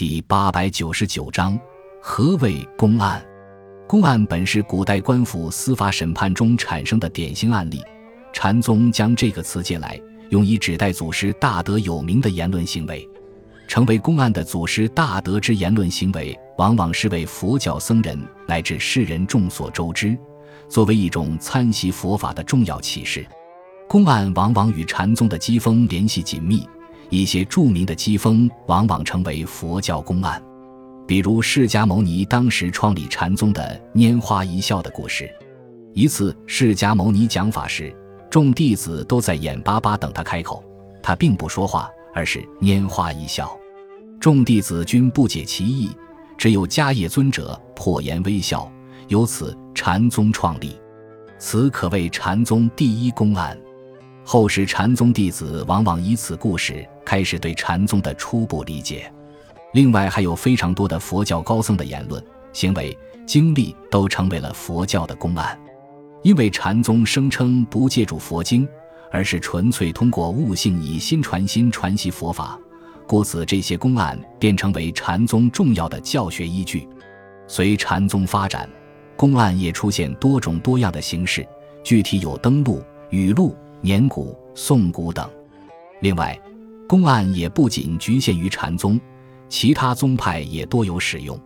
第八百九十九章：何谓公案？公案本是古代官府司法审判中产生的典型案例。禅宗将这个词借来，用以指代祖师大德有名的言论行为。成为公案的祖师大德之言论行为，往往是为佛教僧人乃至世人众所周知，作为一种参习佛法的重要启示。公案往往与禅宗的机锋联系紧密。一些著名的机锋往往成为佛教公案，比如释迦牟尼当时创立禅宗的拈花一笑的故事。一次，释迦牟尼讲法时，众弟子都在眼巴巴等他开口，他并不说话，而是拈花一笑。众弟子均不解其意，只有迦叶尊者破颜微笑，由此禅宗创立。此可谓禅宗第一公案。后世禅宗弟子往往以此故事开始对禅宗的初步理解。另外，还有非常多的佛教高僧的言论、行为、经历都成为了佛教的公案。因为禅宗声称不借助佛经，而是纯粹通过悟性以心传心传习佛法，故此这些公案便成为禅宗重要的教学依据。随禅宗发展，公案也出现多种多样的形式，具体有登录、语录。年古、宋古等，另外，公案也不仅局限于禅宗，其他宗派也多有使用。